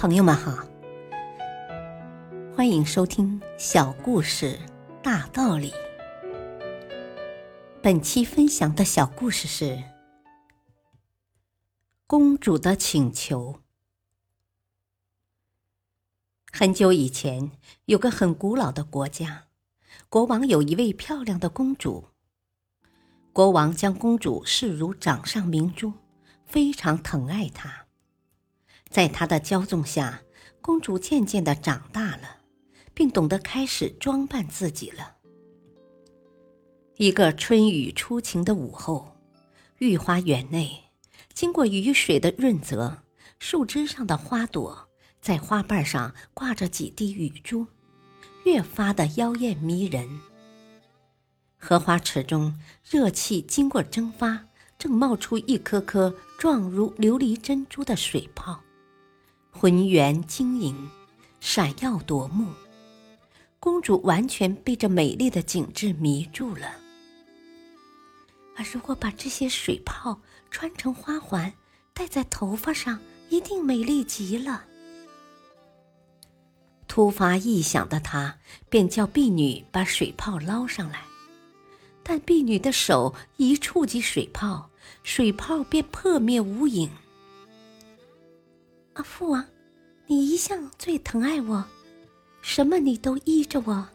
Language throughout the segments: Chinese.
朋友们好，欢迎收听小故事大道理。本期分享的小故事是《公主的请求》。很久以前，有个很古老的国家，国王有一位漂亮的公主。国王将公主视如掌上明珠，非常疼爱她。在他的骄纵下，公主渐渐的长大了，并懂得开始装扮自己了。一个春雨初晴的午后，御花园内，经过雨水的润泽，树枝上的花朵在花瓣上挂着几滴雨珠，越发的妖艳迷人。荷花池中，热气经过蒸发，正冒出一颗颗状如琉璃珍珠的水泡。浑圆晶莹，闪耀夺目，公主完全被这美丽的景致迷住了。而如果把这些水泡穿成花环，戴在头发上，一定美丽极了。突发异想的她，便叫婢女把水泡捞上来，但婢女的手一触及水泡，水泡便破灭无影。啊，父王，你一向最疼爱我，什么你都依着我。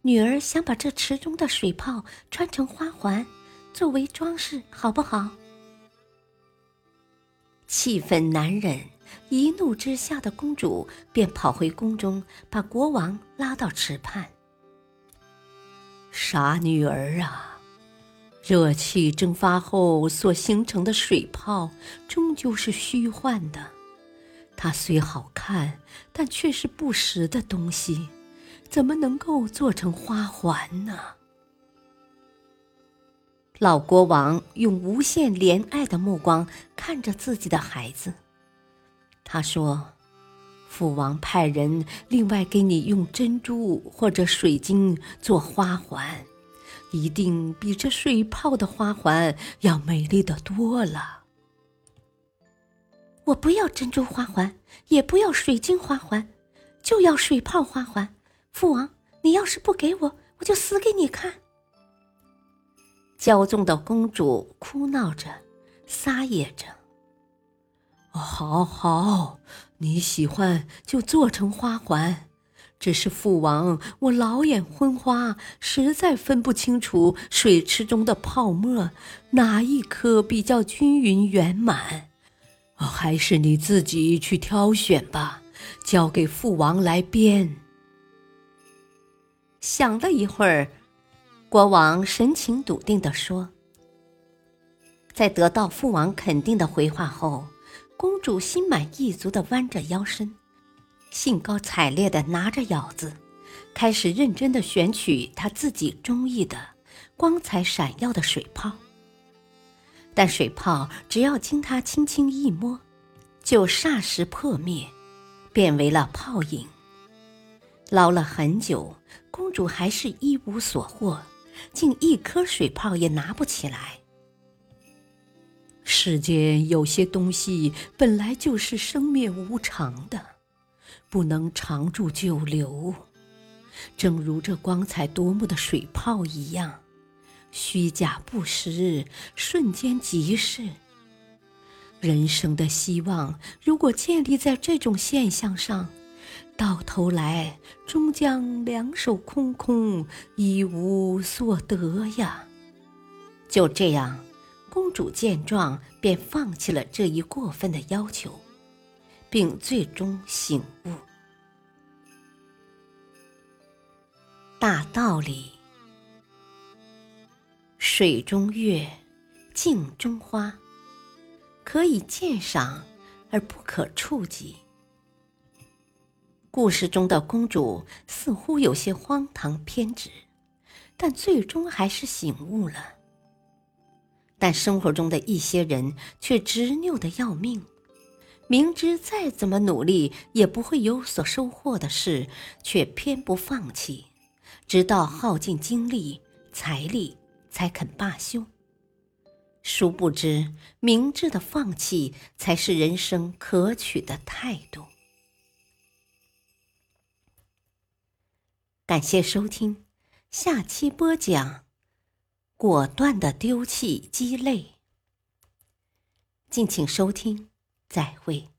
女儿想把这池中的水泡穿成花环，作为装饰，好不好？气愤难忍，一怒之下的公主便跑回宫中，把国王拉到池畔。傻女儿啊，热气蒸发后所形成的水泡，终究是虚幻的。它虽好看，但却是不实的东西，怎么能够做成花环呢？老国王用无限怜爱的目光看着自己的孩子，他说：“父王派人另外给你用珍珠或者水晶做花环，一定比这水泡的花环要美丽的多了。”我不要珍珠花环，也不要水晶花环，就要水泡花环。父王，你要是不给我，我就死给你看！骄纵的公主哭闹着，撒野着。好好，你喜欢就做成花环。只是父王，我老眼昏花，实在分不清楚水池中的泡沫哪一颗比较均匀圆满。还是你自己去挑选吧，交给父王来编。想了一会儿，国王神情笃定地说：“在得到父王肯定的回话后，公主心满意足地弯着腰身，兴高采烈地拿着舀子，开始认真地选取她自己中意的、光彩闪耀的水泡。”但水泡只要经他轻轻一摸，就霎时破灭，变为了泡影。捞了很久，公主还是一无所获，竟一颗水泡也拿不起来。世间有些东西本来就是生灭无常的，不能长驻久留，正如这光彩夺目的水泡一样。虚假不实，瞬间即逝。人生的希望如果建立在这种现象上，到头来终将两手空空，一无所得呀。就这样，公主见状便放弃了这一过分的要求，并最终醒悟。大道理。水中月，镜中花，可以鉴赏而不可触及。故事中的公主似乎有些荒唐偏执，但最终还是醒悟了。但生活中的一些人却执拗的要命，明知再怎么努力也不会有所收获的事，却偏不放弃，直到耗尽精力、财力。才肯罢休。殊不知明智的放弃才是人生可取的态度。感谢收听下期播讲果断的丢弃鸡肋。敬请收听再会。